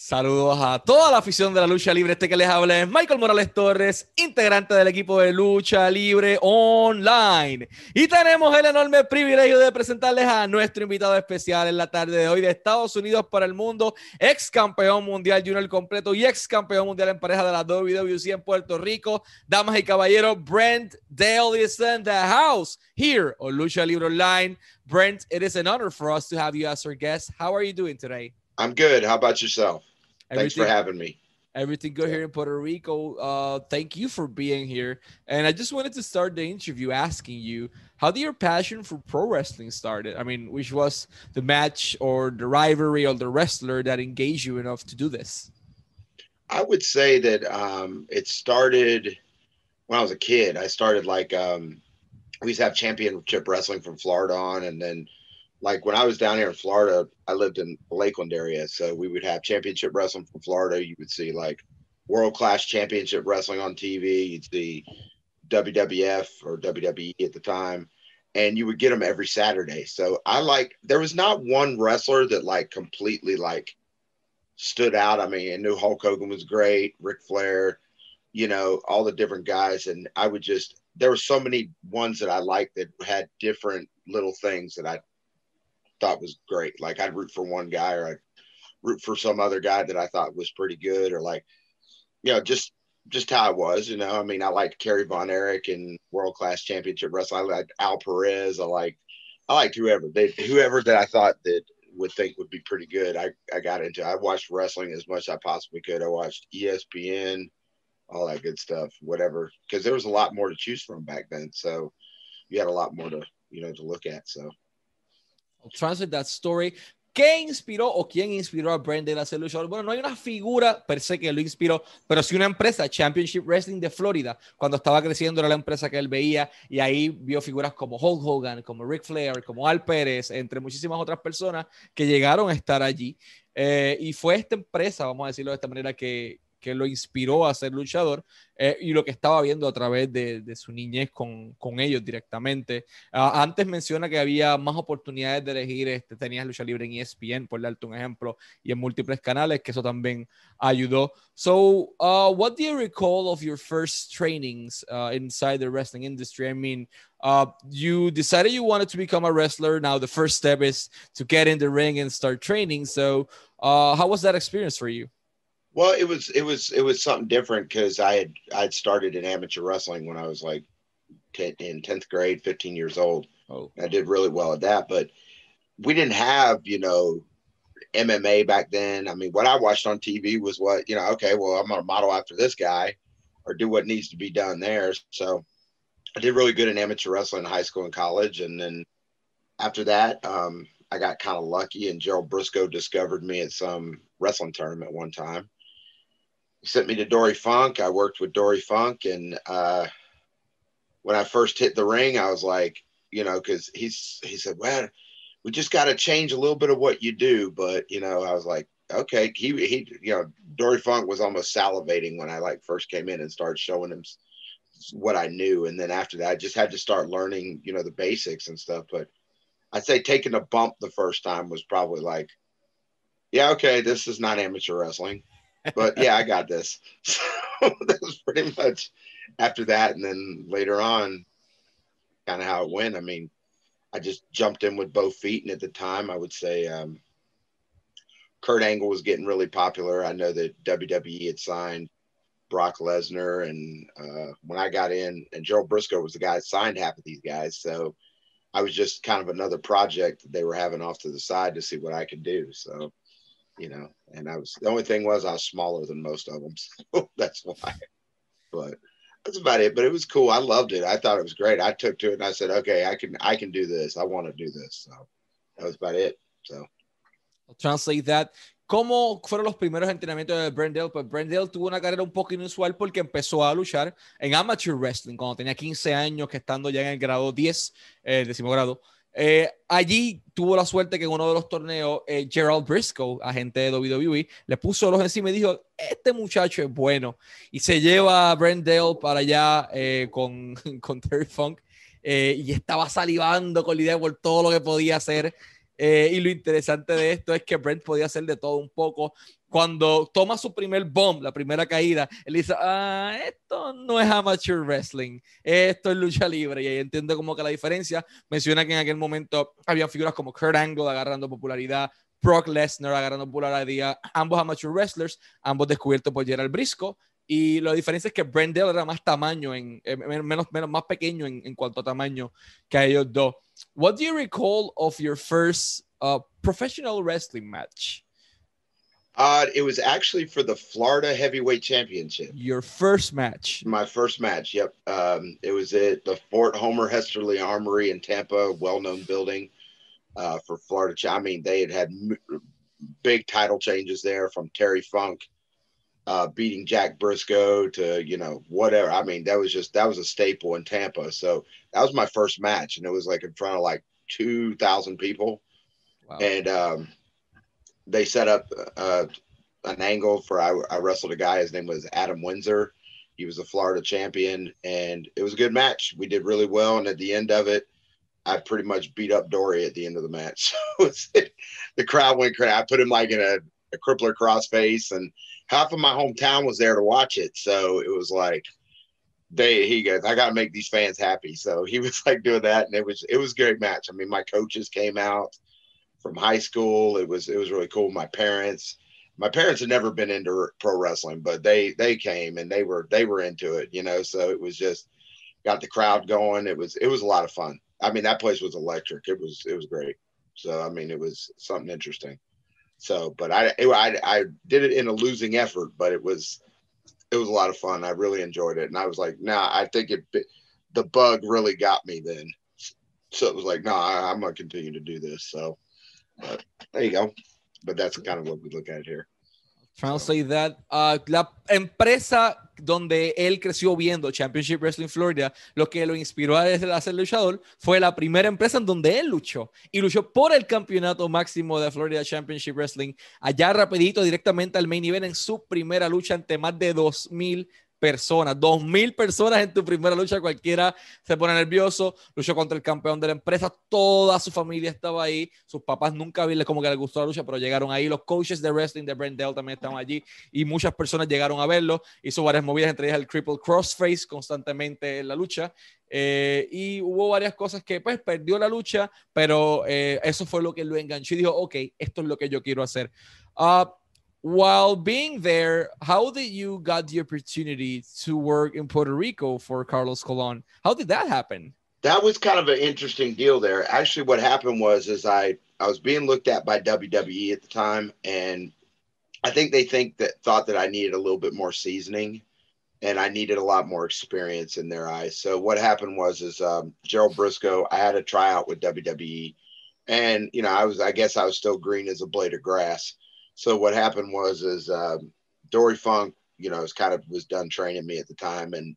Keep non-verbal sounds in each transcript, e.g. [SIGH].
Saludos a toda la afición de la lucha libre. Este que les habla es Michael Morales Torres, integrante del equipo de lucha libre online. Y tenemos el enorme privilegio de presentarles a nuestro invitado especial en la tarde de hoy de Estados Unidos para el mundo, ex campeón mundial junior completo y ex campeón mundial en pareja de la WWC en Puerto Rico. Damas y caballeros, Brent Dale is in the house here on Lucha Libre Online. Brent, it is an honor for us to have you as our guest. How are you doing today? I'm good. How about yourself? Thanks for having me. Everything good here in Puerto Rico. Uh, thank you for being here. And I just wanted to start the interview asking you how did your passion for pro wrestling started? I mean, which was the match or the rivalry or the wrestler that engaged you enough to do this? I would say that um, it started when I was a kid. I started like um, we used to have championship wrestling from Florida on, and then like when I was down here in Florida, I lived in the Lakeland area. So we would have championship wrestling from Florida. You would see like world class championship wrestling on TV. You'd see WWF or WWE at the time, and you would get them every Saturday. So I like, there was not one wrestler that like completely like stood out. I mean, I knew Hulk Hogan was great, Ric Flair, you know, all the different guys. And I would just, there were so many ones that I liked that had different little things that I thought was great. Like I'd root for one guy or I'd root for some other guy that I thought was pretty good or like, you know, just just how I was, you know. I mean, I liked Kerry Von Erich and world class championship wrestling. I liked Al Perez. I like I liked whoever they whoever that I thought that would think would be pretty good. I, I got into I watched wrestling as much as I possibly could. I watched ESPN, all that good stuff, whatever. Because there was a lot more to choose from back then. So you had a lot more to, you know, to look at. So translate that story. ¿Qué inspiró o quién inspiró a Brandon a luchador? Bueno, no hay una figura per se que lo inspiró, pero sí una empresa, Championship Wrestling de Florida. Cuando estaba creciendo era la empresa que él veía y ahí vio figuras como Hulk Hogan, como Ric Flair, como Al Pérez, entre muchísimas otras personas que llegaron a estar allí. Eh, y fue esta empresa, vamos a decirlo de esta manera, que, que lo inspiró a ser luchador eh, y lo que estaba viendo a través de, su niñez con, con ellos directamente. Uh, antes menciona que había más oportunidades de elegir, este, tenías lucha libre en ESPN, por darte un ejemplo, y en múltiples canales, que eso también ayudó. So, uh, what do you recall of your first trainings uh, inside the wrestling industry? I mean, uh, you decided you wanted to become a wrestler. Now, the first step is to get in the ring and start training. So, uh, how was that experience for you? Well, it was it was it was something different because I had I'd started in amateur wrestling when I was like 10, in tenth grade, fifteen years old. Oh, I did really well at that, but we didn't have you know MMA back then. I mean, what I watched on TV was what you know. Okay, well, I'm gonna model after this guy, or do what needs to be done there. So I did really good in amateur wrestling in high school and college, and then after that, um, I got kind of lucky, and Gerald Brisco discovered me at some wrestling tournament one time sent me to Dory Funk. I worked with Dory Funk, and uh, when I first hit the ring, I was like, you know, because he's he said, well, we just got to change a little bit of what you do, but you know, I was like, okay, he he, you know, Dory Funk was almost salivating when I like first came in and started showing him what I knew, and then after that, I just had to start learning, you know, the basics and stuff. But I'd say taking a bump the first time was probably like, yeah, okay, this is not amateur wrestling but yeah, I got this. [LAUGHS] So that was pretty much after that. And then later on, kind of how it went. I mean, I just jumped in with both feet. And at the time, I would say um, Kurt Angle was getting really popular. I know that WWE had signed Brock Lesnar. And uh, when I got in, and Gerald Brisco was the guy that signed half of these guys. So I was just kind of another project that they were having off to the side to see what I could do. So you know, and I was the only thing was I was smaller than most of them, [LAUGHS] so that's why. But that's about it. But it was cool. I loved it. I thought it was great. I took to it and I said, okay, I can I can do this. I want to do this. So that was about it. So I'll translate that. ¿Cómo fueron los primeros entrenamientos de Brendel? Pues Brendel tuvo una carrera un poco inusual porque empezó a luchar en amateur wrestling cuando tenía 15 años, que estando ya en el grado 10, eh, décimo grado. Eh, allí tuvo la suerte que en uno de los torneos, eh, Gerald Briscoe, agente de WWE, le puso los encima y dijo: Este muchacho es bueno. Y se lleva a Brent Dale para allá eh, con, [LAUGHS] con Terry Funk. y estaba salivando con la idea por todo lo que podía hacer. Y lo interesante de esto es que Brent podía hacer de todo un poco. Cuando toma su primer bomb, la primera caída, él dice, ah, esto no es amateur wrestling, esto es lucha libre. Y ahí entiende como que la diferencia. Menciona que en aquel momento había figuras como Kurt Angle agarrando popularidad, Brock Lesnar agarrando popularidad, ambos amateur wrestlers, ambos descubiertos por Gerald Briscoe. Y la diferencia es que Brendel era más tamaño, en, eh, menos, menos, más pequeño en, en, cuanto a tamaño que a ellos dos. What do you recall of your first uh, professional wrestling match? Uh, it was actually for the Florida Heavyweight Championship. Your first match. My first match. Yep. Um, it was at the Fort Homer Hesterly Armory in Tampa, well-known building uh, for Florida. I mean, they had had m- big title changes there from Terry Funk uh, beating Jack Brisco to you know whatever. I mean, that was just that was a staple in Tampa. So that was my first match, and it was like in front of like two thousand people, wow. and um, they set up uh, an angle for I, I wrestled a guy. His name was Adam Windsor. He was a Florida champion, and it was a good match. We did really well, and at the end of it, I pretty much beat up Dory at the end of the match. [LAUGHS] So the crowd went crazy. I put him like in a, a crippler crossface, and half of my hometown was there to watch it. So it was like they he goes, I gotta make these fans happy. So he was like doing that and it was it was a great match. I mean, my coaches came out from high school. It was it was really cool. My parents my parents had never been into pro wrestling, but they they came and they were they were into it, you know. So it was just got the crowd going. It was it was a lot of fun. I mean, that place was electric. It was it was great. So I mean, it was something interesting. So, but I, I, I did it in a losing effort, but it was, it was a lot of fun. I really enjoyed it. And I was like, nah, I think it, the bug really got me then. So it was like, no, nah, I'm to continue to do this. So, but there you go. But that's kind of what we look at here. Translate that. Uh, la empresa donde él creció viendo Championship Wrestling Florida, lo que lo inspiró a ser luchador fue la primera empresa en donde él luchó y luchó por el campeonato máximo de Florida Championship Wrestling allá rapidito directamente al main event en su primera lucha ante más de 2000 personas, dos mil personas en tu primera lucha, cualquiera se pone nervioso, luchó contra el campeón de la empresa, toda su familia estaba ahí, sus papás nunca vi como que les gustó la lucha, pero llegaron ahí, los coaches de wrestling de Brendel también estaban allí y muchas personas llegaron a verlo, hizo varias movidas, entre ellas el triple crossface constantemente en la lucha eh, y hubo varias cosas que pues perdió la lucha, pero eh, eso fue lo que lo enganchó y dijo, ok, esto es lo que yo quiero hacer. Uh, while being there, how did you got the opportunity to work in Puerto Rico for Carlos Colon? How did that happen? That was kind of an interesting deal there. Actually, what happened was is I I was being looked at by WWE at the time, and I think they think that thought that I needed a little bit more seasoning, and I needed a lot more experience in their eyes. So what happened was is um, Gerald Brisco. I had a tryout with WWE, and you know I was I guess I was still green as a blade of grass so what happened was is um, Dory Funk, you know, was kind of was done training me at the time, and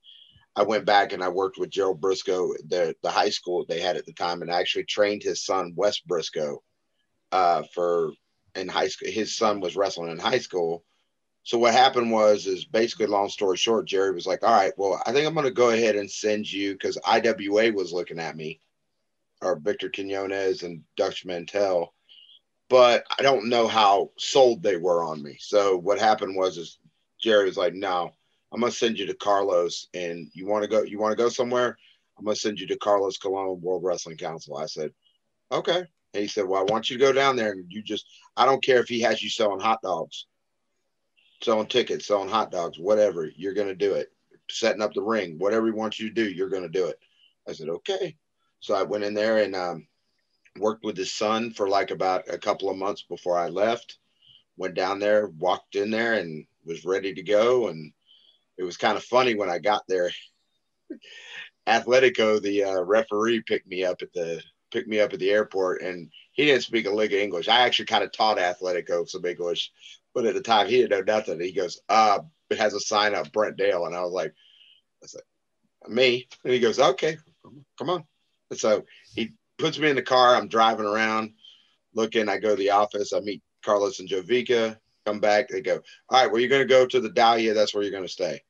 I went back and I worked with Gerald Brisco, the the high school they had at the time, and I actually trained his son Wes Brisco uh, for in high school. His son was wrestling in high school. So what happened was is basically long story short, Jerry was like, "All right, well, I think I'm going to go ahead and send you because IWA was looking at me, or Victor Quinones and Dutch Mantell." But I don't know how sold they were on me. So what happened was is Jerry was like, no, I'm gonna send you to Carlos and you want to go, you want to go somewhere? I'm gonna send you to Carlos Colon World Wrestling Council. I said, okay. And he said, well, I want you to go down there and you just, I don't care if he has you selling hot dogs, selling tickets, selling hot dogs, whatever, you're going to do it. Setting up the ring, whatever he wants you to do, you're going to do it. I said, okay. So I went in there and um, worked with his son for like about a couple of months before I left. Went down there, walked in there, and was ready to go. And it was kind of funny when I got there. [LAUGHS] Atletico, the uh, referee, picked me up at the picked me up at the airport, and he didn't speak a lick of English. I actually kind of taught Atletico some English, but at the time he didn't know nothing. He goes, "Uh, it has a sign up, Brent Dail," and I was like, "I said, me," and he goes, "Okay, come on." And so he puts me in the car. I'm driving around looking. I go to the office. I meet Carlos and Jovica. Come back. They go, all right, well, you're going to go to the Dahlia. That's where you're going to stay.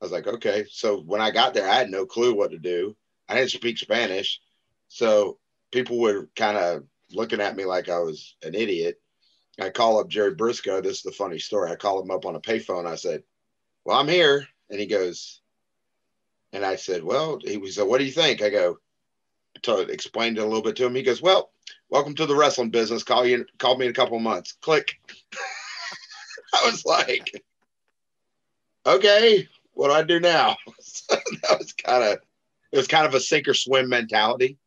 I was like, okay. So when I got there, I had no clue what to do. I didn't speak Spanish. So people were kind of looking at me like I was an idiot. I call up Jerry Brisco. This is the funny story. I call him up on a payphone. I said, Well, I'm here. And he goes, and I said, Well, he said, What do you think? I go, to explained it a little bit to him. He goes, Well, welcome to the wrestling business. Call you call me in a couple months. Click. [LAUGHS] I was like, Okay, what do I do now? so [LAUGHS] that was kind of it was kind of a sink or swim mentality.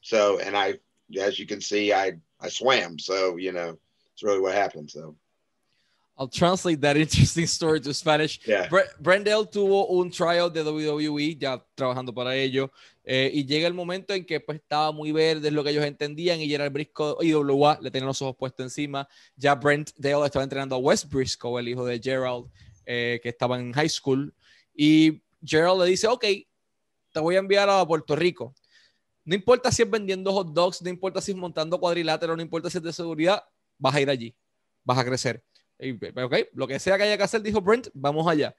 So and I as you can see, I I swam. So, you know, it's really what happened. So I'll translate that [LAUGHS] interesting story to Spanish. Yeah. Brendel tuvo un tryout de WWE, ya trabajando para ello, eh, y llega el momento en que pues estaba muy verde, es lo que ellos entendían, y Gerald Briscoe, IWA, le tenían los ojos puestos encima. Ya Brent Dale estaba entrenando a Wes Briscoe, el hijo de Gerald, eh, que estaba en high school, y Gerald le dice, ok, te voy a enviar a Puerto Rico. No importa si es vendiendo hot dogs, no importa si es montando cuadrilátero, no importa si es de seguridad, vas a ir allí, vas a crecer. Ok, lo que sea que haya que hacer, dijo Brent, vamos allá.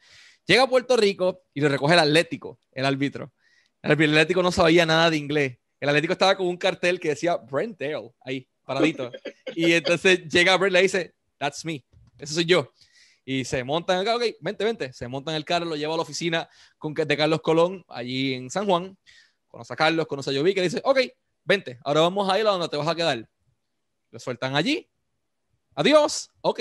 Llega a Puerto Rico y le recoge el Atlético, el árbitro. El Atlético no sabía nada de inglés. El Atlético estaba con un cartel que decía Brent Dale, ahí, paradito. Y entonces llega Brent le dice, That's me, ese soy yo. Y se montan, ok, vente, vente. Se montan el carro, lo lleva a la oficina con, de Carlos Colón, allí en San Juan. Conoce a Carlos, conoce a Jovi, que dice, ok, vente, ahora vamos a ir a donde te vas a quedar. Lo sueltan allí. Adiós, ok,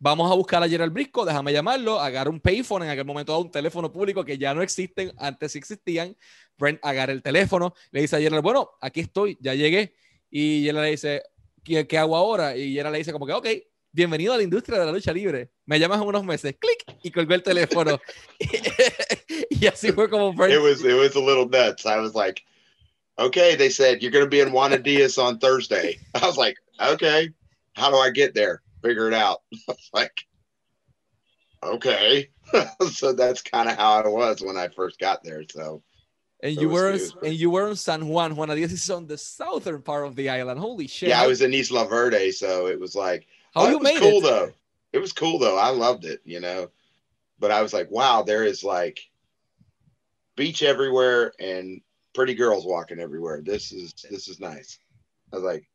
Vamos a buscar a Gerald Brisco, déjame llamarlo, agarra un payphone, en aquel momento un teléfono público que ya no existen, antes sí existían. Brent agarra el teléfono, le dice a Gerald, bueno, aquí estoy, ya llegué. Y Gerald le dice, ¿qué, qué hago ahora? Y Gerald le dice como que, ok, bienvenido a la industria de la lucha libre. Me llamas en unos meses, clic, y colgó el teléfono. [LAUGHS] y así fue como Brent. It was, it was a little nuts. I was like, okay, they said, you're going to be in Juana Diaz on Thursday. [LAUGHS] I was like, okay, how do I get there? Figure it out. [LAUGHS] like, okay. [LAUGHS] so that's kind of how I was when I first got there. So, and you were was, and you were in San Juan. Juan Diaz is on the southern part of the island. Holy shit! Yeah, I was in Isla Verde, so it was like how oh, you made cool, it. Though it was cool though. I loved it, you know. But I was like, wow, there is like beach everywhere and pretty girls walking everywhere. This is this is nice. I was like,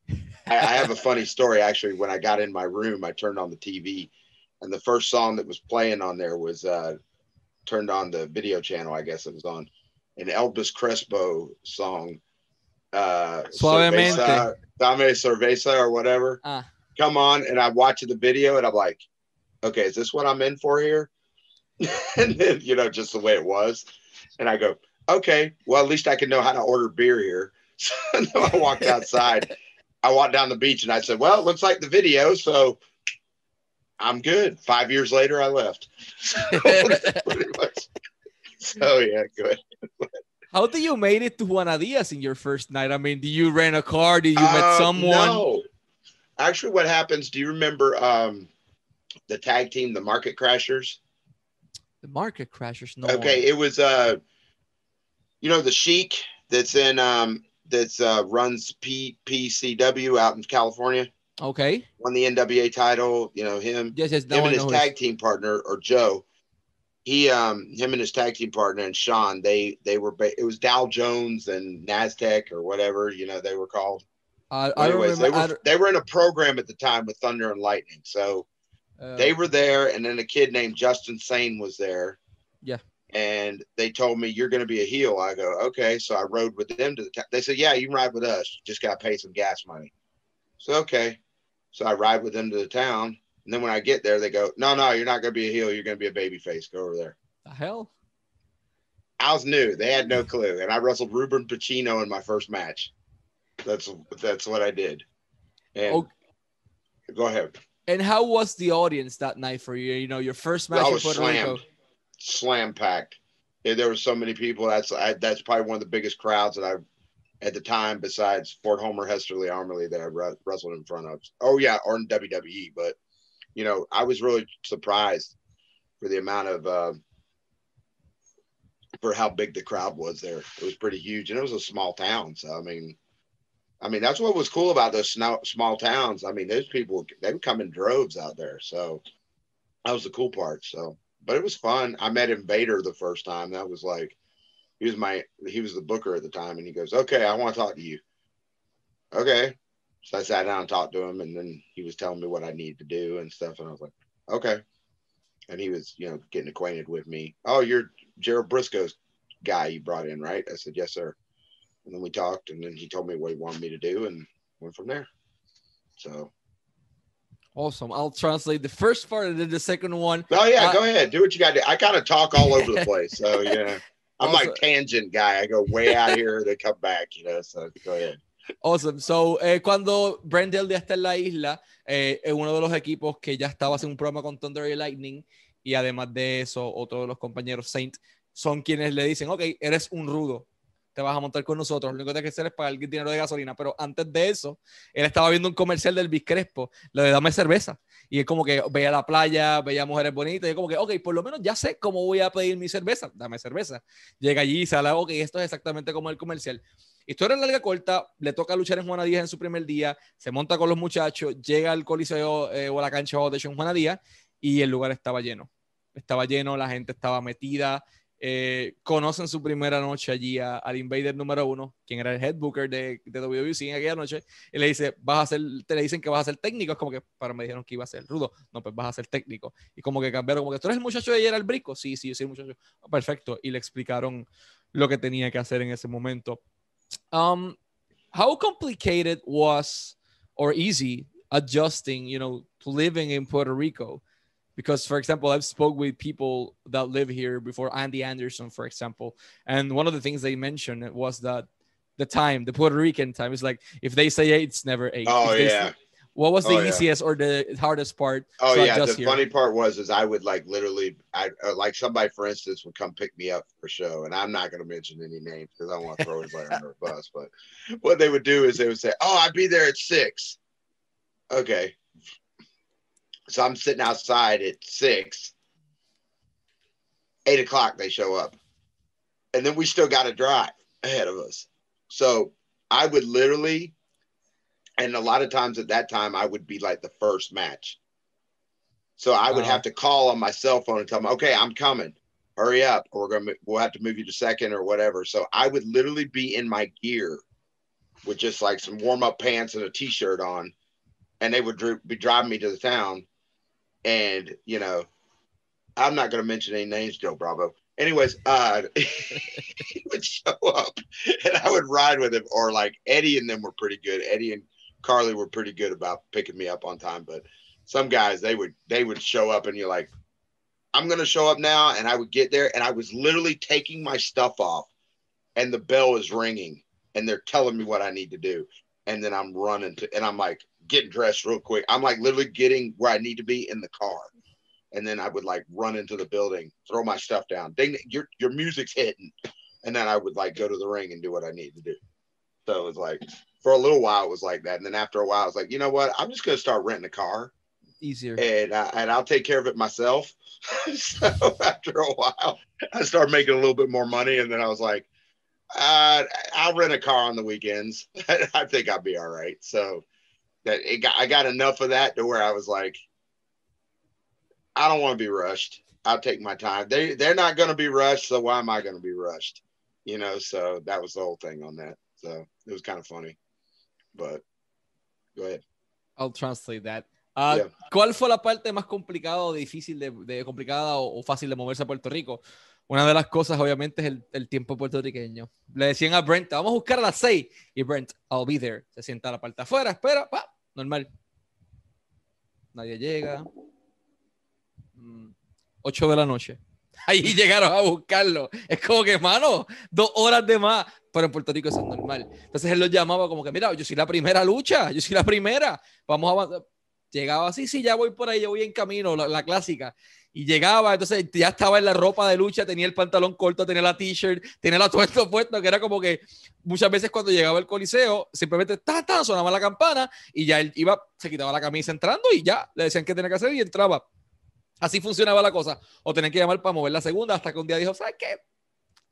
I, I, have a funny story actually. When I got in my room, I turned on the TV, and the first song that was playing on there was uh, turned on the video channel. I guess it was on an Elvis Crespo song. Uh, Suavemente. Cerveza, Dame Cerveza or whatever. Uh. Come on, and I'm watching the video, and I'm like, okay, is this what I'm in for here? [LAUGHS] and then you know, just the way it was, and I go, okay, well at least I can know how to order beer here. [LAUGHS] So I walked outside. [LAUGHS] I walked down the beach and I said, Well, it looks like the video. So I'm good. Five years later, I left. [LAUGHS] so, yeah, good. How did you made it to Juana Diaz in your first night? I mean, did you rent a car? Did you uh, met someone? No. Actually, what happens? Do you remember um, the tag team, the Market Crashers? The Market Crashers. No. Okay, it was uh, you know, the Sheik that's in um that's uh, runs P- PCW out in California. Okay. Won the NWA title. You know him. Yes, yes. Him and his tag team partner or Joe. He, um, him and his tag team partner and Sean. They, they were. Ba- it was Dow Jones and Nasdaq or whatever you know they were called. Uh, Anyways, they were they were in a program at the time with Thunder and Lightning. So uh, they were there, and then a kid named Justin Sane was there. Yeah and they told me you're going to be a heel. I go, okay. So I rode with them to the town. They said, yeah, you can ride with us. You just got to pay some gas money. So okay. So I ride with them to the town, and then when I get there, they go, no, no, you're not going to be a heel. You're going to be a baby face. Go over there. The hell. I was new. They had no clue, and I wrestled Ruben Pacino in my first match. That's that's what I did. And okay. go ahead. And how was the audience that night for you? You know, your first match I was slammed. Rico slam packed. There were so many people. That's I, that's probably one of the biggest crowds that I've at the time, besides Fort Homer, Hesterly, Armory, that I wrestled in front of. Oh yeah, or in WWE. But you know, I was really surprised for the amount of uh, for how big the crowd was there. It was pretty huge, and it was a small town. So I mean, I mean that's what was cool about those small towns. I mean, those people they would come in droves out there. So that was the cool part. So but it was fun. I met Invader the first time. That was like, he was my, he was the booker at the time, and he goes, "Okay, I want to talk to you." okay. So I sat down and talked to him, and then he was telling me what I needed to do and stuff. And I was like, okay. And he was, you know, getting acquainted with me. Oh, you're Gerald Brisco's guy you brought in, right? I said, yes, sir. And then we talked, and then he told me what he wanted me to do, and went from there. So Awesome. I'll translate the first part and then the second one. Oh yeah, uh, go ahead. Do what you got to do. I kind of talk all over the [LAUGHS] place. So yeah. I'm like tangent guy. I go way out here to come back, you know. So go ahead. Awesome. So, eh, cuando Brendel ya está en la isla, eh, es uno de los equipos que ya estaba haciendo un programa con Thunder y Lightning, y además de eso, otro de los compañeros Saint son quienes le dicen, ok, eres un rudo, te vas a montar con nosotros. Lo único que tienes que hacer es pagar el dinero de gasolina. Pero antes de eso, él estaba viendo un comercial del Biscrespo, lo de dame cerveza. Y es como que veía la playa, veía mujeres bonitas, y es como que, ok, por lo menos ya sé cómo voy a pedir mi cerveza, dame cerveza. Llega allí y sale, ok, esto es exactamente como el comercial. Historia larga corta, le toca luchar en Juana Díaz en su primer día, se monta con los muchachos, llega al coliseo eh, o a la cancha de Juana Díaz y el lugar estaba lleno. Estaba lleno, la gente estaba metida, eh, conocen su primera noche allí al Invader número uno, quien era el head booker de, de WWC en aquella noche, y le dice, vas a ser, te le dicen que vas a ser técnico, es como que, para me dijeron que iba a ser rudo, no, pues vas a ser técnico, y como que cambiaron, como que tú eres el muchacho de ayer al brico, sí, sí, yo el muchacho, oh, perfecto, y le explicaron lo que tenía que hacer en ese momento. Um, how complicated was or easy adjusting, you know, to living in Puerto Rico? Because for example i've spoke with people that live here before andy anderson for example and one of the things they mentioned was that the time the puerto rican time is like if they say eight it's never eight oh yeah say, what was the oh, easiest yeah. or the hardest part? Oh yeah the here? funny part was is i would like literally i uh, like somebody for instance would come pick me up for a show and i'm not going to mention any names because i don't want to throw like under a bus but what they would do is they would say oh i'd be there at six. Okay so I'm sitting outside at six. Eight o'clock, they show up. And then we still got a drive ahead of us. So I would literally, and a lot of times at that time, I would be like the first match. So I would uh-huh. have to call on my cell phone and tell them, okay, I'm coming. Hurry up, or we're gonna we'll have to move you to second or whatever. So I would literally be in my gear with just like some warm up pants and a t shirt on, and they would be driving me to the town and you know, I'm not going to mention any names, Joe Bravo. Anyways, uh, [LAUGHS] he would show up, and I would ride with him. Or like Eddie and them were pretty good. Eddie and Carly were pretty good about picking me up on time, but some guys they would they would show up, and you're like, I'm going to show up now, and I would get there, and I was literally taking my stuff off, and the bell is ringing, and they're telling me what I need to do, and then I'm running to, and I'm like, getting dressed real quick. I'm like literally getting where I need to be in the car. And then I would like run into the building, throw my stuff down. Ding, your your music's hitting. And then I would like go to the ring and do what I need to do. So it was like for a little while it was like that. And then after a while I was like, you know what? I'm just gonna start renting a car. Easier. And I, and I'll take care of it myself. [LAUGHS] so after a while, I started making a little bit more money, and then I was like, uh, I'll rent a car on the weekends. [LAUGHS] I think I'll be all right. So that it got I got enough of that to where I was like, I don't want to be rushed. I'll take my time. They they're not going to be rushed, so why am I going to be rushed? You know, so that was the whole thing on that. So it was kind of funny, but go ahead. I'll translate that. Uh, yeah. ¿Cuál fue la parte más complicada o difícil de, de complicada o, o, fácil de moverse a Puerto Rico? Una de las cosas, obviamente, es el, el, tiempo puertorriqueño. Le decían a Brent, vamos a buscar a las 6. Y Brent, I'll be there. Se sienta a la parte afuera, espera, pa, normal. Nadie llega. 8 mm, de la noche. [LAUGHS] Ahí llegaron a buscarlo. Es como que, mano, dos horas de más. Pero en Puerto Rico eso es normal. Entonces él lo llamaba como que, mira, yo soy la primera lucha, yo soy la primera. Vamos a avanzar. Llegaba así, sí, ya voy por ahí, yo voy en camino, la clásica y llegaba, entonces ya estaba en la ropa de lucha, tenía el pantalón corto, tenía la t-shirt, tenía la [LAUGHS] tuerto puesto, que era como que muchas veces cuando llegaba el coliseo, simplemente ta, sonaba la campana y ya él iba, se quitaba la camisa entrando y ya le decían qué tenía que hacer y entraba. Así funcionaba la cosa. O tenía que llamar para mover la segunda hasta que un día dijo, ¿sabes qué?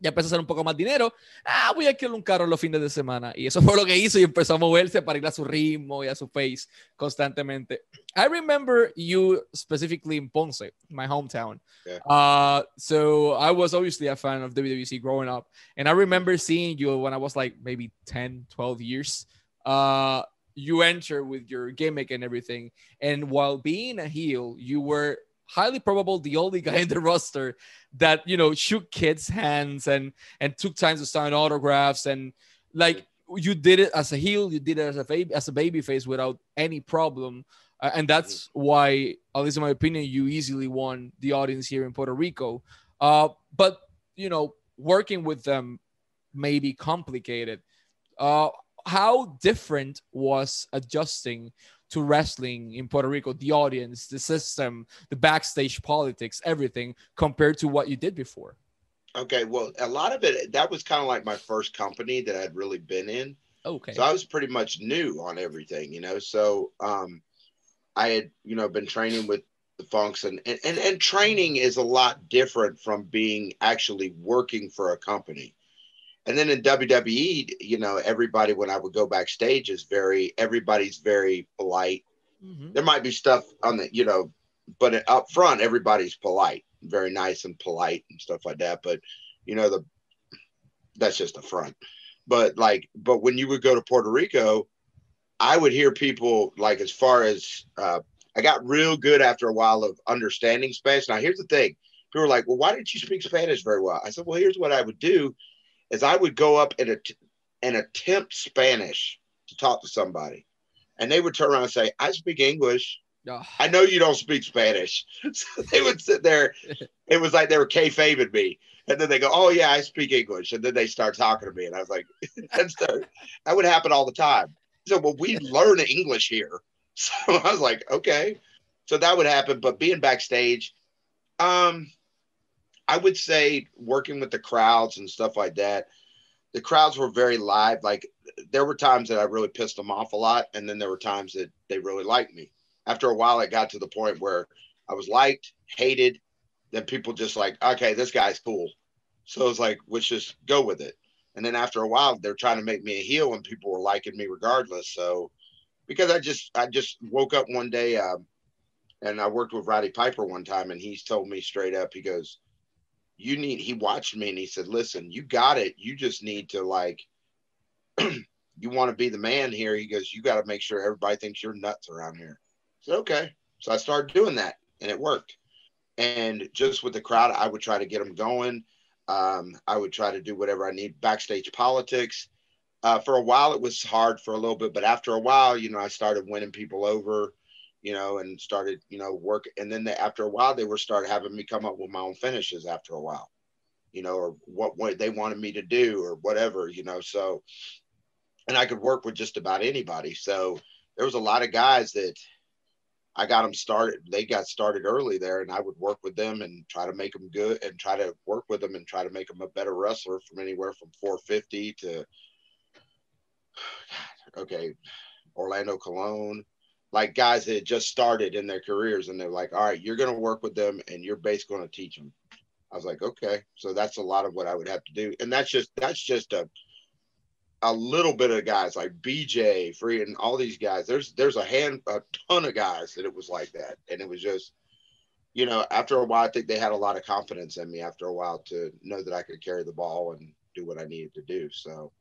Ya empezó a hacer un poco más dinero. Ah, voy a alquilar un carro los fines de semana. Y eso fue lo que hizo y empezó a moverse para ir a su ritmo y a su pace constantemente. I remember you specifically in Ponce, my hometown. Yeah. Uh, so I was obviously a fan of WWC growing up. And I remember seeing you when I was like maybe 10, 12 years uh, you enter with your gimmick and everything. And while being a heel, you were highly probable the only guy in the roster that you know shook kids' hands and and took time to sign autographs and like you did it as a heel, you did it as a baby as a baby face without any problem. Uh, and that's why, at least in my opinion, you easily won the audience here in Puerto Rico. Uh, but you know, working with them may be complicated. Uh, how different was adjusting to wrestling in Puerto Rico, the audience, the system, the backstage politics, everything compared to what you did before? Okay, well, a lot of it that was kind of like my first company that I'd really been in. Okay. So I was pretty much new on everything, you know. So um I had, you know, been training with the Funks and and and, and training is a lot different from being actually working for a company. And then in WWE, you know, everybody when I would go backstage is very everybody's very polite. Mm-hmm. There might be stuff on the, you know, but up front everybody's polite, very nice and polite and stuff like that. But you know, the that's just the front. But like, but when you would go to Puerto Rico, I would hear people like as far as uh, I got real good after a while of understanding Spanish. Now here's the thing: people were like, "Well, why didn't you speak Spanish very well?" I said, "Well, here's what I would do is I would go up and, att- and attempt Spanish to talk to somebody. And they would turn around and say, I speak English. Oh. I know you don't speak Spanish. [LAUGHS] So they would sit there. it was like they were kayfabing me. And then they go, Oh, yeah, I speak English. And then they start talking to me. And I was like, [LAUGHS] That's the, that would happen all the time. So, well, we [LAUGHS] learn English here. So I was like, Okay. So that would happen. But being backstage, um, I would say working with the crowds and stuff like that, the crowds were very live. Like there were times that I really pissed them off a lot, and then there were times that they really liked me. After a while, it got to the point where I was liked, hated. Then people just like, okay, this guy's cool. So it's like, let's just go with it. And then after a while, they're trying to make me a heel, and people were liking me regardless. So because I just I just woke up one day, um, and I worked with Roddy Piper one time, and he's told me straight up, he goes, you need he watched me and he said listen you got it. You just need to like [CLEARS THROAT] you want to be the man here. He goes you got to make sure everybody thinks you're nuts around here. I said okay. So i started doing that and it worked. And just with the crowd i would try to get them going. Um, i would try to do whatever i need backstage politics. Uh, for a while it was hard for a little bit but after a while you know i started winning people over you know, and started, you know, work. And then they, after a while, they were started having me come up with my own finishes after a while, you know, or what, what they wanted me to do or whatever, you know. So, and I could work with just about anybody. So there was a lot of guys that I got them started. They got started early there, and I would work with them and try to make them good and try to work with them and try to make them a better wrestler from anywhere from 450 to, [SIGHS] okay, Orlando Colon like guys that just started in their careers and they're like, all right, you're going to work with them and you're basically going to teach them. I was like, okay, so that's a lot of what I would have to do. And that's just, that's just a, a little bit of guys like BJ free and all these guys. There's, there's a hand, a ton of guys that it was like that. And it was just, you know, after a while, I think they had a lot of confidence in me after a while to know that I could carry the ball and do what I needed to do. So,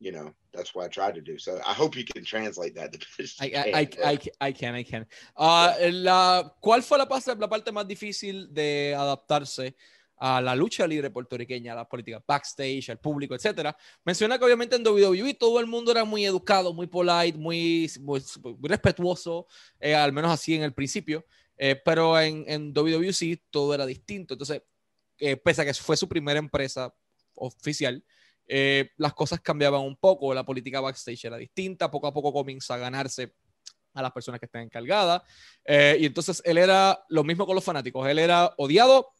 you know that's what I tried to do. So I hope you can translate that. I, I, I, I, can, I can. Uh, la, ¿Cuál fue la parte, la parte más difícil de adaptarse a la lucha libre puertorriqueña, a la política backstage, al público, etcétera? Menciona que obviamente en WWE todo el mundo era muy educado, muy polite, muy, muy, respetuoso, eh, al menos así en el principio, eh, pero en, en WWC todo era distinto. Entonces, eh, pese a que fue su primera empresa oficial, eh, las cosas cambiaban un poco, la política backstage era distinta, poco a poco comienza a ganarse a las personas que están encargadas. Eh, y entonces él era lo mismo con los fanáticos, él era odiado,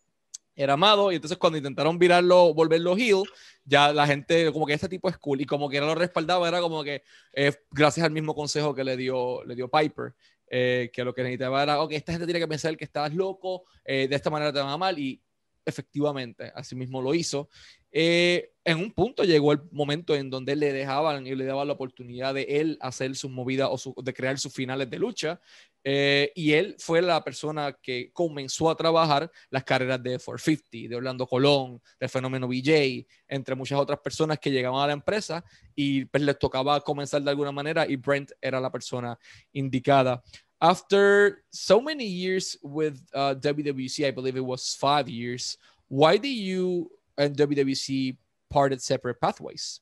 era amado, y entonces cuando intentaron virarlo, volverlo heel, ya la gente, como que este tipo es cool, y como que era lo respaldaba, era como que eh, gracias al mismo consejo que le dio, le dio Piper. que lo que necesitaba era, ok, esta gente tiene que pensar que estás loco, de esta manera te van a mal, y efectivamente, así mismo lo hizo. Eh, en un punto llegó el momento en donde le dejaban y le daban la oportunidad de él hacer sus movidas o de crear sus finales de lucha. Eh, y él fue la persona que comenzó a trabajar las carreras de 450, de Orlando Colón, del fenómeno BJ, entre muchas otras personas que llegaban a la empresa y pues les tocaba comenzar de alguna manera y Brent era la persona indicada. After so many years with uh, WWC, I believe it was five years, why did you and WWC parted separate pathways?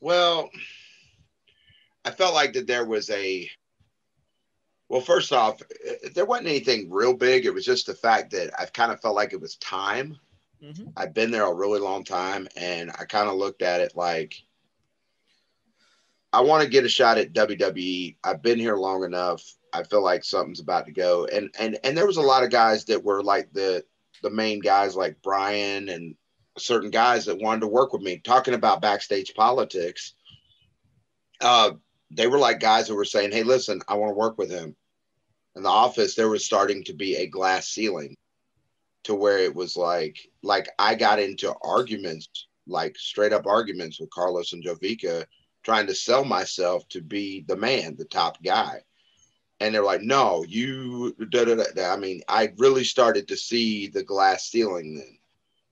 Well, I felt like that there was a well, first off, there wasn't anything real big. It was just the fact that I kind of felt like it was time. Mm-hmm. I've been there a really long time, and I kind of looked at it like I want to get a shot at WWE. I've been here long enough. I feel like something's about to go, and and and there was a lot of guys that were like the the main guys, like Brian and certain guys that wanted to work with me. Talking about backstage politics, uh, they were like guys who were saying, Hey, listen, I want to work with him. In the office, there was starting to be a glass ceiling to where it was like, like I got into arguments, like straight up arguments with Carlos and Jovica, trying to sell myself to be the man, the top guy. And they're like, no, you, da, da, da. I mean, I really started to see the glass ceiling then.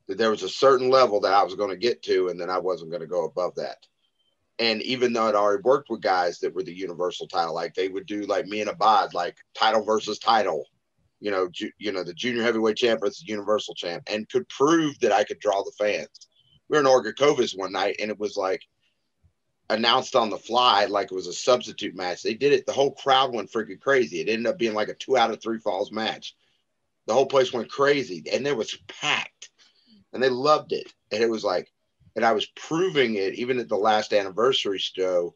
That there was a certain level that I was going to get to, and then I wasn't going to go above that and even though I'd already worked with guys that were the universal title, like they would do like me and Abad, like title versus title, you know, ju- you know, the junior heavyweight champ versus universal champ, and could prove that I could draw the fans. We were in Orocovis one night, and it was like announced on the fly, like it was a substitute match. They did it; the whole crowd went freaking crazy. It ended up being like a two out of three falls match. The whole place went crazy, and it was packed, and they loved it. And it was like and I was proving it even at the last anniversary show.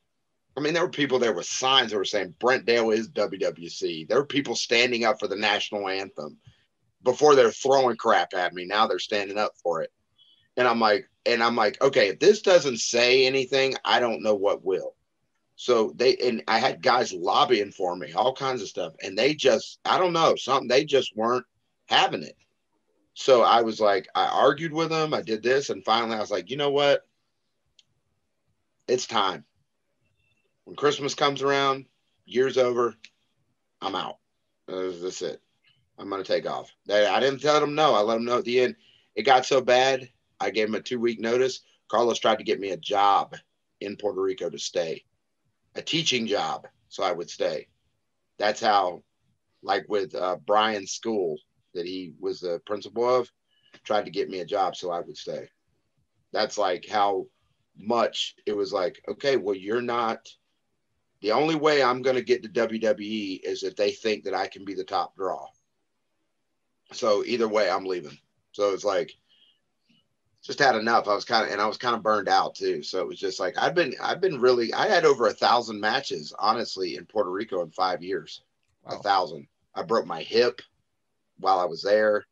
I mean, there were people there with signs that were saying Brent Dail is WWC. There were people standing up for the national anthem before they're throwing crap at me. Now they're standing up for it. And I'm like, and I'm like, okay, if this doesn't say anything, I don't know what will. So they and I had guys lobbying for me, all kinds of stuff, and they just, I don't know, something they just weren't having it. So I was like, I argued with them, I did this. And finally, I was like, you know what? It's time. When Christmas comes around, year's over, I'm out. That's it. I'm going to take off. I didn't tell them no. I let them know at the end. It got so bad, I gave him a two week notice. Carlos tried to get me a job in Puerto Rico to stay, a teaching job, so I would stay. That's how, like with uh, Brian's school, that he was the principal of tried to get me a job so I would stay. That's like how much it was like, okay, well, you're not the only way I'm going to get to WWE is if they think that I can be the top draw. So either way, I'm leaving. So it's like, just had enough. I was kind of, and I was kind of burned out too. So it was just like, I've been, I've been really, I had over a thousand matches, honestly, in Puerto Rico in five years. Wow. A thousand. I broke my hip while I was there.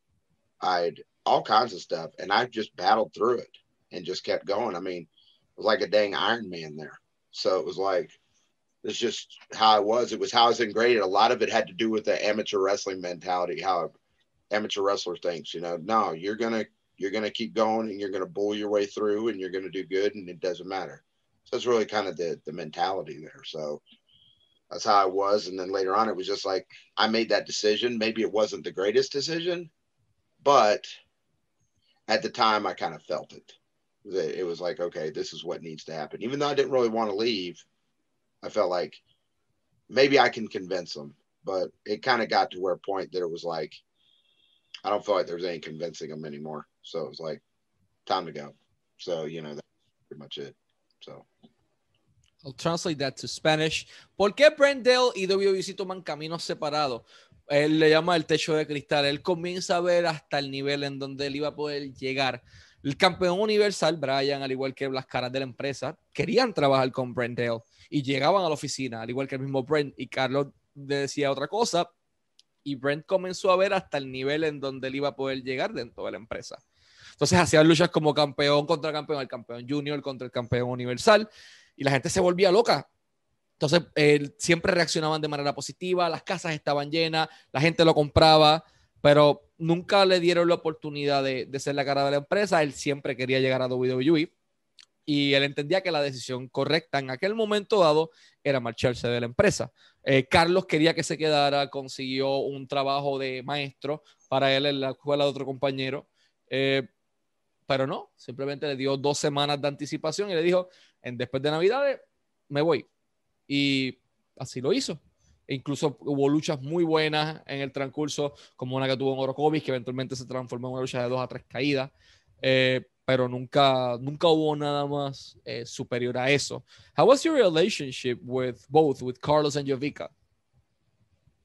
I'd all kinds of stuff, and I just battled through it and just kept going. I mean, it was like a dang Iron Man there. So it was like it's just how I was. It was how I was ingrained. A lot of it had to do with the amateur wrestling mentality, how amateur wrestler thinks. You know, no, you're gonna you're gonna keep going and you're gonna bull your way through and you're gonna do good and it doesn't matter. So it's really kind of the the mentality there. So that's how I was. And then later on, it was just like I made that decision. Maybe it wasn't the greatest decision, but at the time, I kind of felt it. It was like, okay, this is what needs to happen. Even though I didn't really want to leave, I felt like maybe I can convince them. But it kind of got to where a point that it was like, I don't feel like there's any convincing them anymore. So it was like, time to go. So, you know, that's pretty much it. So. I'll translate that to Spanish. ¿Por qué Brendel y WBC toman caminos separados? Él le llama el techo de cristal. Él comienza a ver hasta el nivel en donde él iba a poder llegar. El campeón universal, Brian, al igual que las caras de la empresa, querían trabajar con Brendel y llegaban a la oficina, al igual que el mismo Brent. Y Carlos decía otra cosa. Y Brent comenzó a ver hasta el nivel en donde él iba a poder llegar dentro de la empresa. Entonces hacían luchas como campeón contra campeón, el campeón junior contra el campeón universal y la gente se volvía loca. Entonces, siempre reaccionaban de manera positiva, las casas estaban llenas, la gente lo compraba, pero nunca le dieron la oportunidad de, de, ser la cara de la empresa. Él siempre quería llegar a WWE y él entendía que la decisión correcta en aquel momento dado era marcharse de la empresa. Eh, Carlos quería que se quedara, consiguió un trabajo de maestro para él en la escuela de otro compañero, eh, pero no, simplemente le dio dos semanas de anticipación y le dijo, en, después de Navidades, me voy. Y así lo hizo. E incluso hubo luchas muy buenas en el transcurso, como una que tuvo en Orocovis, que eventualmente se transformó en una lucha de dos a tres caídas. Eh, pero nunca, nunca hubo nada más eh, superior a eso. How was your relationship with both, with Carlos and Jovica?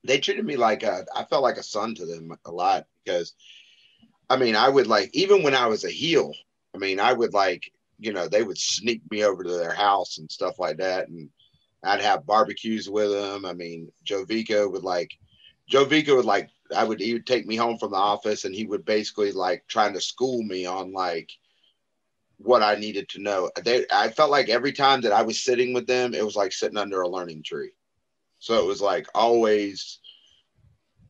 They treated me like a, I felt like a son to them a lot because, I mean, I would like, even when I was a heel, I mean, I would like, you know, they would sneak me over to their house and stuff like that. And I'd have barbecues with them. I mean, Jovica would like, Jovica would like, I would, he would take me home from the office and he would basically like trying to school me on like, what I needed to know. They, I felt like every time that I was sitting with them, it was like sitting under a learning tree. So it was like always,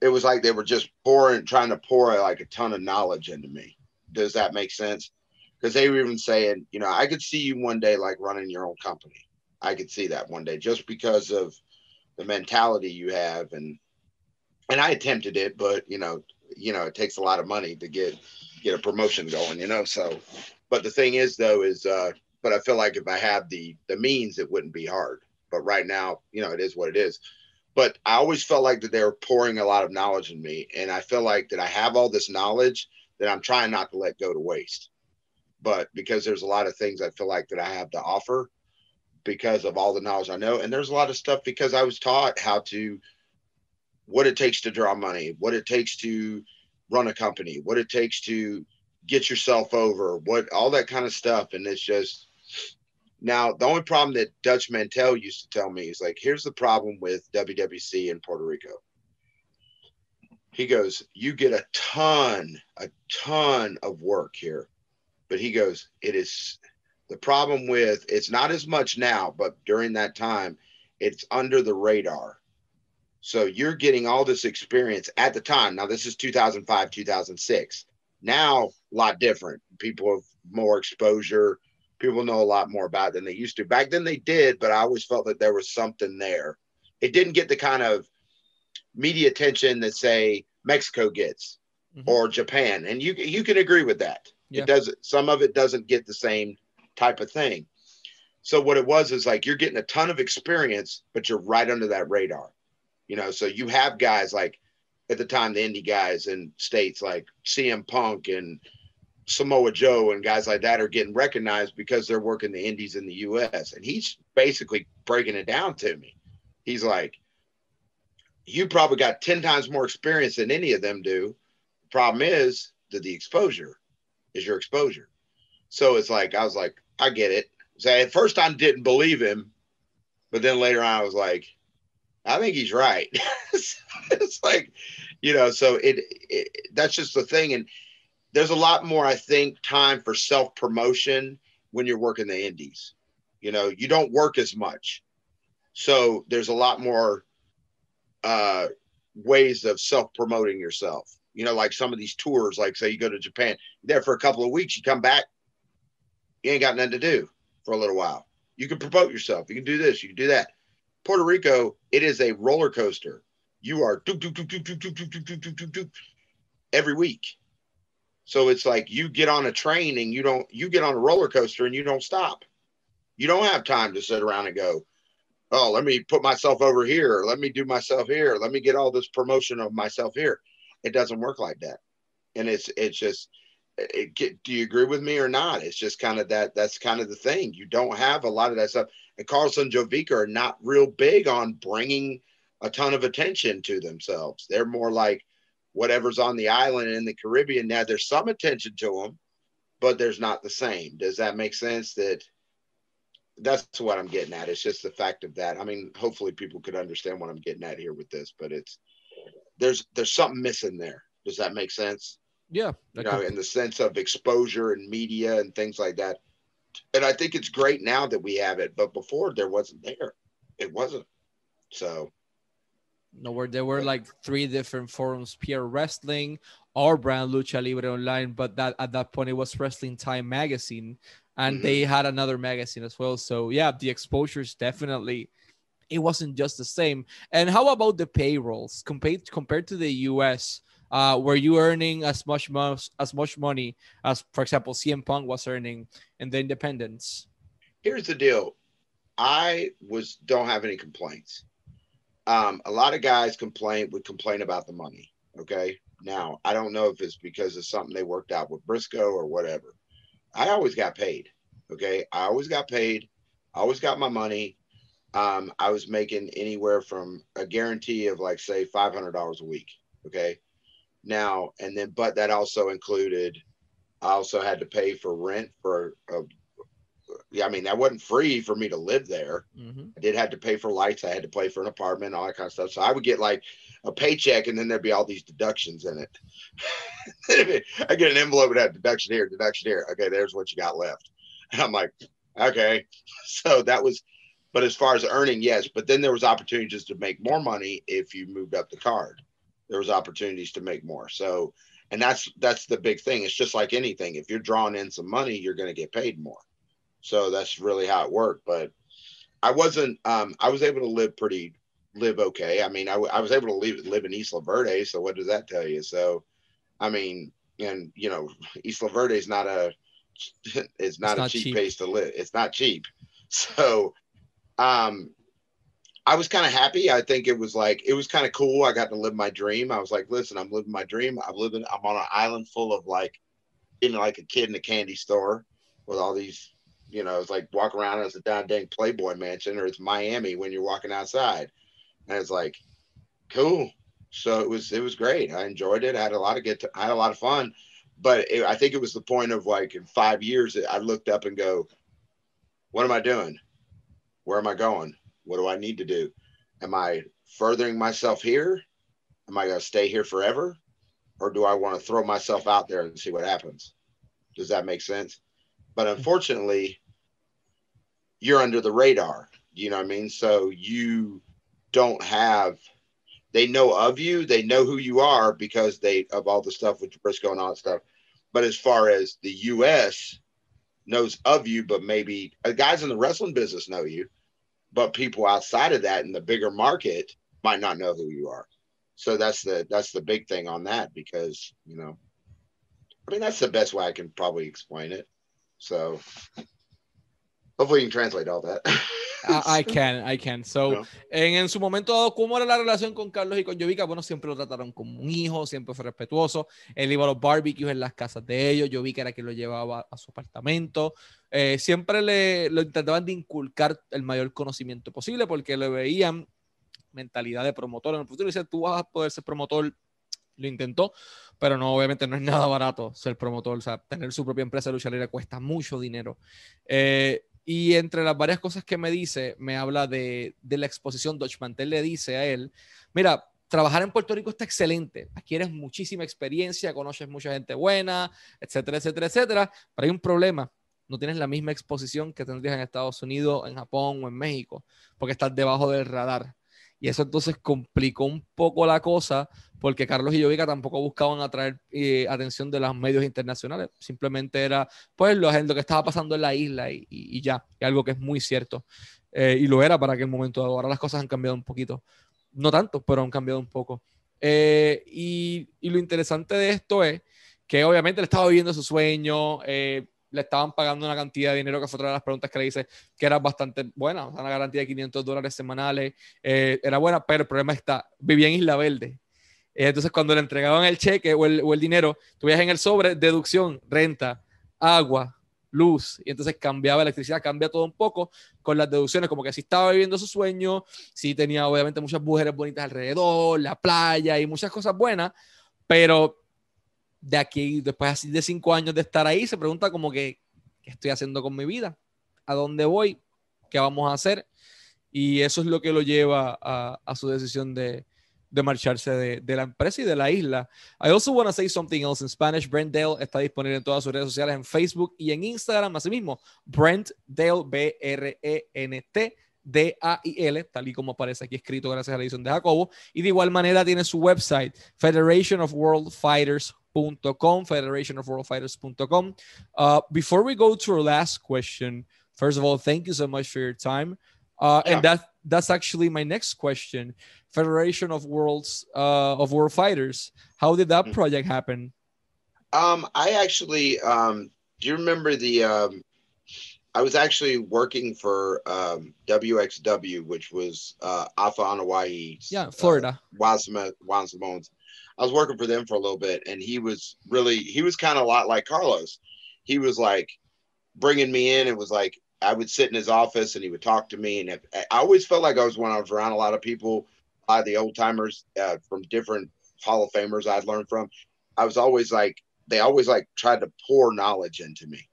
it was like they were just pouring, trying to pour like a ton of knowledge into me. Does that make sense? Because they were even saying, you know, I could see you one day like running your own company. I could see that one day just because of the mentality you have and and I attempted it, but you know, you know, it takes a lot of money to get get a promotion going, you know. So but the thing is, though, is uh, but I feel like if I had the the means, it wouldn't be hard. But right now, you know, it is what it is. But I always felt like that they were pouring a lot of knowledge in me, and I feel like that I have all this knowledge that I'm trying not to let go to waste. But because there's a lot of things I feel like that I have to offer because of all the knowledge I know, and there's a lot of stuff because I was taught how to what it takes to draw money, what it takes to run a company, what it takes to get yourself over, what all that kind of stuff. And it's just now the only problem that Dutch Mantell used to tell me is like, here's the problem with WWC in Puerto Rico. He goes, you get a ton, a ton of work here. But he goes, it is the problem with it's not as much now, but during that time, it's under the radar. So you're getting all this experience at the time. Now, this is 2005, 2006. Now, a lot different. People have more exposure. People know a lot more about it than they used to. Back then, they did, but I always felt that there was something there. It didn't get the kind of media attention that, say, Mexico gets mm-hmm. or Japan, and you you can agree with that. Yeah. It does. Some of it doesn't get the same type of thing. So what it was is like you're getting a ton of experience, but you're right under that radar. You know, so you have guys like at the time the indie guys in states like CM Punk and Samoa Joe and guys like that are getting recognized because they're working the indies in the US. And he's basically breaking it down to me. He's like, You probably got 10 times more experience than any of them do. The problem is that the exposure is your exposure. So it's like, I was like, I get it. So at first I didn't believe him, but then later on I was like, I think he's right. [LAUGHS] it's like, you know, so it, it, that's just the thing. And there's a lot more, I think, time for self promotion when you're working the indies. You know, you don't work as much. So there's a lot more uh, ways of self promoting yourself. You know, like some of these tours, like say you go to Japan, there for a couple of weeks, you come back, you ain't got nothing to do for a little while. You can promote yourself. You can do this, you can do that. Puerto Rico, it is a roller coaster. You are do, do, do, do, do, do, do, do, do, do, do, every week. So it's like you get on a train and you don't you get on a roller coaster and you don't stop. You don't have time to sit around and go, oh, let me put myself over here. Let me do myself here. Let me get all this promotion of myself here. It doesn't work like that. And it's it's just it, do you agree with me or not? It's just kind of that. That's kind of the thing. You don't have a lot of that stuff. And Carlos and Jovica are not real big on bringing a ton of attention to themselves. They're more like whatever's on the island in the Caribbean. Now there's some attention to them, but there's not the same. Does that make sense? That that's what I'm getting at. It's just the fact of that. I mean, hopefully people could understand what I'm getting at here with this, but it's there's there's something missing there. Does that make sense? Yeah. You know, in the sense of exposure and media and things like that. And I think it's great now that we have it, but before there wasn't there. It wasn't. So No, where there were like three different forums: Pierre Wrestling, our brand Lucha Libre Online, but that at that point it was Wrestling Time magazine, and mm-hmm. they had another magazine as well. So yeah, the exposures definitely it wasn't just the same. And how about the payrolls compared compared to the US? Uh, were you earning as much as much money as, for example, CM Punk was earning in the independents? Here's the deal: I was don't have any complaints. Um, a lot of guys complain would complain about the money. Okay, now I don't know if it's because of something they worked out with Brisco or whatever. I always got paid. Okay, I always got paid. I always got my money um, I was making anywhere from a guarantee of like say five hundred dollars a week. Okay. Now and then, but that also included. I also had to pay for rent for a. Yeah, I mean that wasn't free for me to live there. Mm-hmm. I did have to pay for lights. I had to pay for an apartment, all that kind of stuff. So I would get like a paycheck, and then there'd be all these deductions in it. [LAUGHS] I get an envelope that had deduction here, deduction here. Okay, there's what you got left. And I'm like, okay. [LAUGHS] So that was but as far as earning, yes. But then there was opportunities to make more money if you moved up the card. There was opportunities to make more. So, and that's that's the big thing. It's just like anything. If you're drawing in some money, you're going to get paid more. So that's really how it worked. But I wasn't. Um, I was able to live pretty, live okay. I mean, I, I was able to live live in Isla Verde. So what does that tell you? So, I mean, and you know, Isla Verde is not a [LAUGHS] it's not it's a not cheap, cheap place to live. It's not cheap. [LAUGHS] So um, I was kind of happy. I think it was like it was kind of cool. I got to live my dream. I was like, listen, I'm living my dream. I'm living. I'm on an island full of like, you know, like a kid in a candy store with all these, you know, it's like walk around as a down dang Playboy mansion, or it's Miami when you're walking outside, and it's like, cool. So it was it was great. I enjoyed it. I had a lot of get. To, I had a lot of fun, but it, I think it was the point of like in five years, I looked up and go, what am I doing? Where am I going? What do I need to do? Am I furthering myself here? Am I going to stay here forever? Or do I want to throw myself out there and see what happens? Does that make sense? But unfortunately, you're under the radar. You know what I mean? So you don't have, they know of you, they know who you are because they, of all the stuff with Brisco and all that stuff. But as far as the US, knows of you, but maybe uh, guys in the wrestling business know you, but people outside of that in the bigger market might not know who you are. So that's the that's the big thing on that because you know, I mean that's the best way I can probably explain it. So hopefully you can translate all that. [LAUGHS] I, can, I can. So, en, en, su momento, ¿cómo era la relación con Carlos y con Jovica? Bueno, siempre lo trataron como un hijo, siempre fue respetuoso. Él iba a los barbecues en las casas de ellos. Jovica era quien lo llevaba a su apartamento. Eh, siempre le lo intentaban de inculcar el mayor conocimiento posible porque le veían mentalidad de promotor en el futuro. Dice, tú vas a poder ser promotor. Lo intentó, pero no, obviamente no es nada barato ser promotor. O sea, tener su propia empresa de lucha libre cuesta mucho dinero. Eh, y entre las varias cosas que me dice, me habla de, la exposición. Dodge Mantel le dice a él, mira, trabajar en Puerto Rico está excelente, adquieres muchísima experiencia, conoces mucha gente buena, etcétera, etcétera, etcétera, pero hay un problema, no tienes la misma exposición que tendrías en Estados Unidos, en Japón o en México, porque estás debajo del radar. Y eso entonces complicó un poco la cosa porque Carlos y Jovica tampoco buscaban atraer eh, atención de los medios internacionales. Simplemente era, pues, lo, que estaba pasando en la isla y, ya, y algo que es muy cierto. Eh, y lo era para aquel momento. Ahora las cosas han cambiado un poquito. No tanto, pero han cambiado un poco. Eh, y, y, lo interesante de esto es que obviamente él estaba viviendo su sueño, le estaban pagando una cantidad de dinero que fue otra de las preguntas que le hice, que era bastante buena, una garantía de 500 dólares semanales, eh, era buena, pero el problema está, vivía en Isla Verde. Eh, entonces, cuando le entregaban el cheque o el, o el dinero, tú en el sobre, deducción, renta, agua, luz, y entonces cambiaba electricidad, cambia todo un poco con las deducciones, como que si estaba viviendo su sueño, si tenía obviamente muchas mujeres bonitas alrededor, la playa y muchas cosas buenas, pero de aquí, después de cinco años de estar ahí, se pregunta como que, ¿qué estoy haciendo con mi vida? ¿A dónde voy? ¿Qué vamos a hacer? Y eso es lo que lo lleva a, su decisión de, marcharse de, la empresa y de la isla. I also want to say something else in Spanish. Brent Dale está disponible en todas sus redes sociales, en Facebook y en Instagram. Asimismo, Brent Dale, B-R-E-N-T D-A-I-L, tal y como aparece aquí escrito gracias a la edición de Jacobo. Y de igual manera tiene su website, federationofworldfighters.com, federationofworldfighters.com. Uh, before we go to our last question, first of all, thank you so much for your time. Uh, yeah. And that that's actually my next question. Federation of Worlds uh, of World Fighters. How did that mm. project happen? Um, I actually um, do you remember the um, I was actually working for um, WXW, which was uh, Afa Anoa'i. Yeah, Florida. Uh, Simone's. I was working for them for a little bit, and he was really he was kind of a lot like Carlos. He was like bringing me in. It was like I would sit in his office and he would talk to me. And if, I always felt like I was when I was around a lot of people, uh, the old timers uh, from different Hall of Famers I'd learned from. I was always like, they always like tried to pour knowledge into me.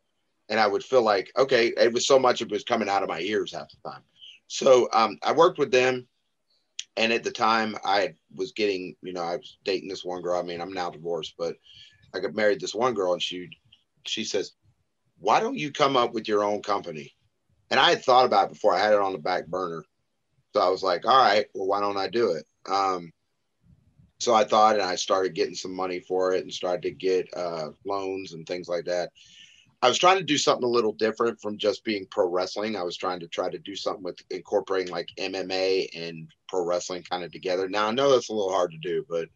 And I would feel like, okay, it was so much it was coming out of my ears half the time. So um, I worked with them. And at the time, I was getting, you know, I was dating this one girl. I mean, I'm now divorced, but I got married this one girl, and she, she says, "Why don't you come up with your own company?" and I had thought about it before. I had it on the back burner, so I was like, "All right, well, why don't I do it?" Um, so I thought, and I started getting some money for it, and started to get uh, loans and things like that. I was trying to do something a little different from just being pro wrestling. I was trying to try to do something with incorporating like MMA and pro wrestling kind of together. Now I know that's a little hard to do, but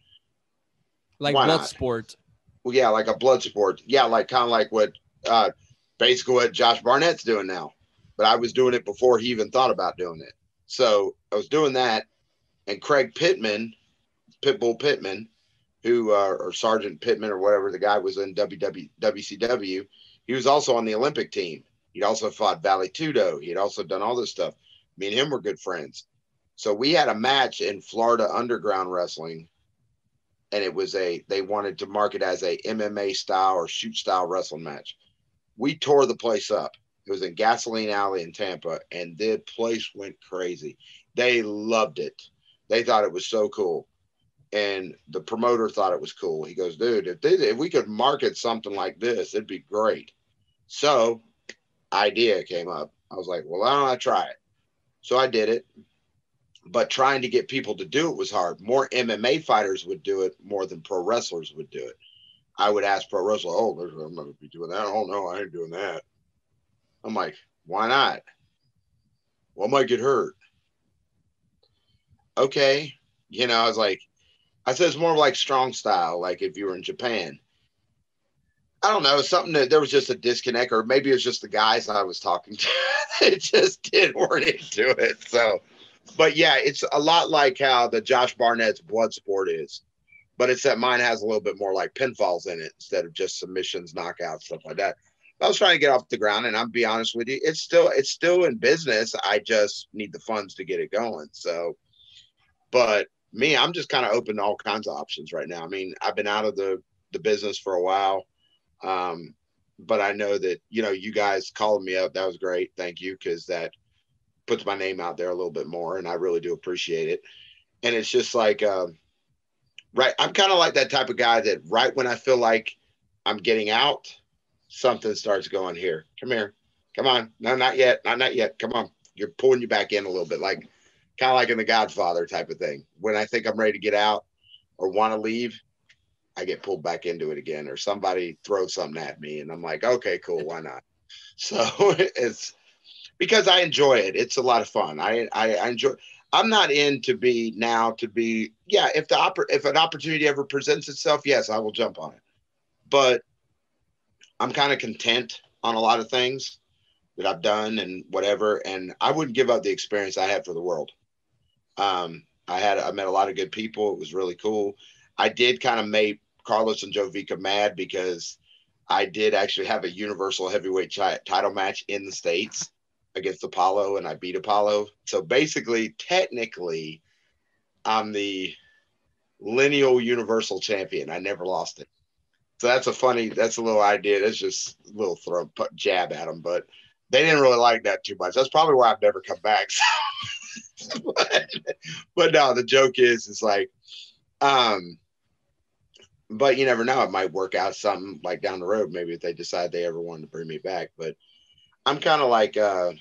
like blood not? sport. Well, yeah, like a blood sport. Yeah, like kind of like what uh, basically what Josh Barnett's doing now but I was doing it before he even thought about doing it. So I was doing that, and Craig Pittman, Pitbull Pittman, who uh, or Sergeant Pittman or whatever the guy was in WW, WCW, he was also on the Olympic team. He'd also fought Vale Tudo. He'd also done all this stuff. Me and him were good friends. So we had a match in Florida Underground Wrestling, and it was a they wanted to market as a MMA style or shoot style wrestling match. We tore the place up. It was in Gasoline Alley in Tampa, and the place went crazy. They loved it. They thought it was so cool, and the promoter thought it was cool. He goes, "Dude, if they, if we could market something like this, it'd be great." So, idea came up. I was like, "Well, why don't I try it?" So I did it, but trying to get people to do it was hard. More MMA fighters would do it more than pro wrestlers would do it. I would ask pro wrestler, "Oh, I'm going to be doing that." Oh no, I ain't doing that. I'm like, why not? Well, I might get hurt. Okay. You know, I was like, I said it's more like strong style, like if you were in Japan. I don't know, something that there was just a disconnect, or maybe it's just the guys I was talking to [LAUGHS] that just didn't weren't into it. So, but yeah, it's a lot like how the Josh Barnett's blood sport is, but it's that mine has a little bit more like pinfalls in it instead of just submissions, knockouts, stuff like that. I was trying to get off the ground, and I'll be honest with you, it's still it's still in business. I just need the funds to get it going. So, but me, I'm just kind of open to all kinds of options right now. I mean, I've been out of the the business for a while, um, but I know that you know you guys calling me up. That was great. Thank you, because that puts my name out there a little bit more, and I really do appreciate it. And it's just like, um, right, I'm kind of like that type of guy that right when I feel like I'm getting out something starts going here. Come here. Come on. No, not yet. Not not yet. Come on. You're pulling you back in a little bit, like kind of like in the Godfather type of thing. When I think I'm ready to get out or want to leave, I get pulled back into it again, or somebody throws something at me, and I'm like, okay, cool, why not? [LAUGHS] So it's because I enjoy it. It's a lot of fun. I I, I enjoy. I'm not in to be now to be yeah. If the oppor- if an opportunity ever presents itself, yes, I will jump on it. But I'm kind of content on a lot of things that I've done and whatever. And I wouldn't give up the experience I had for the world. Um, I had I met a lot of good people. It was really cool. I did kind of make Carlos and Jovica mad because I did actually have a universal heavyweight title match in the states [LAUGHS] against Apolo, and I beat Apolo. So basically, technically, I'm the lineal universal champion. I never lost it. So that's a funny, that's a little idea. That's just a little throw jab at them, but they didn't really like that too much. That's probably why I've never come back. [LAUGHS] but, [LAUGHS] but no, the joke is, it's like, um, but you never know. It might work out something like down the road. Maybe if they decide they ever wanted to bring me back. But I'm kind of like, uh,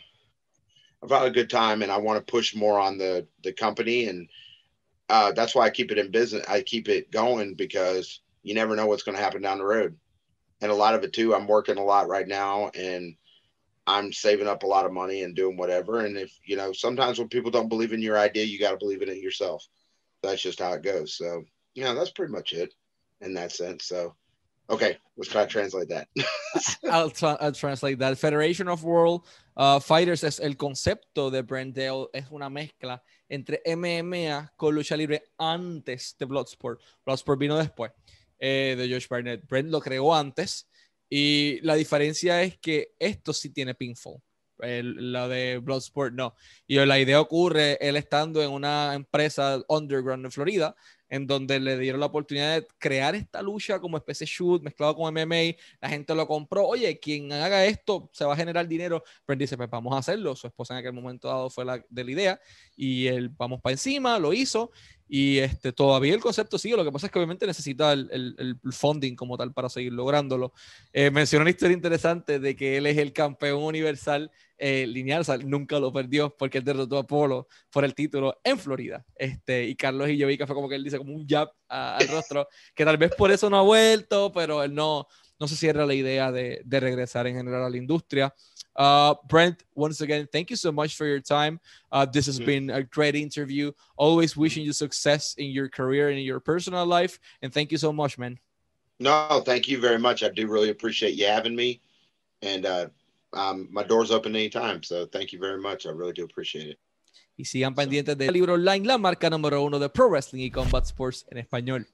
I've had a good time, and I want to push more on the the company, and uh, that's why I keep it in business. I keep it going because you never know what's going to happen down the road, and a lot of it too. I'm working a lot right now, and I'm saving up a lot of money and doing whatever. And if you know, sometimes when people don't believe in your idea, you got to believe in it yourself. That's just how it goes. So yeah, that's pretty much it in that sense. So okay, let's try to translate that. [LAUGHS] I'll, tra I'll, translate that. Federation of World uh, Fighters es el concepto de Brent Dail, es una mezcla entre MMA con lucha libre antes de Bloodsport. Bloodsport vino después eh, de Josh Barnett. Brent lo creó antes y la diferencia es que esto sí tiene pinfall. El, la de Bloodsport no. Y la idea ocurre él estando en una empresa underground en Florida, en donde le dieron la oportunidad de crear esta lucha como especie shoot mezclado con MMA. La gente lo compró. Oye, quien haga esto se va a generar dinero. Pero dice, pues vamos a hacerlo. Su esposa en aquel momento dado fue la de la idea y él vamos para encima, lo hizo y este, todavía el concepto sigue, lo que pasa es que obviamente necesita el, el, funding como tal para seguir lográndolo. Eh, mencionó una historia interesante de que él es el campeón universal eh, lineal, o sea, nunca lo perdió porque él derrotó a Polo por el título en Florida. Este, y Carlos que fue como que él dice como un jab al rostro, que tal vez por eso no ha vuelto, pero él no, no se cierra la idea de, de regresar en general a la industria. Uh, Brent, once again, thank you so much for your time. Uh, this has mm-hmm. been a great interview. Always wishing you success in your career and in your personal life. And thank you so much, man. No, thank you very much. I do really appreciate you having me. And uh, um, my door's open anytime. So thank you very much. I really do appreciate it. Y sigan pendientes del libro online, la marca número uno de Pro Wrestling y Combat Sports en español.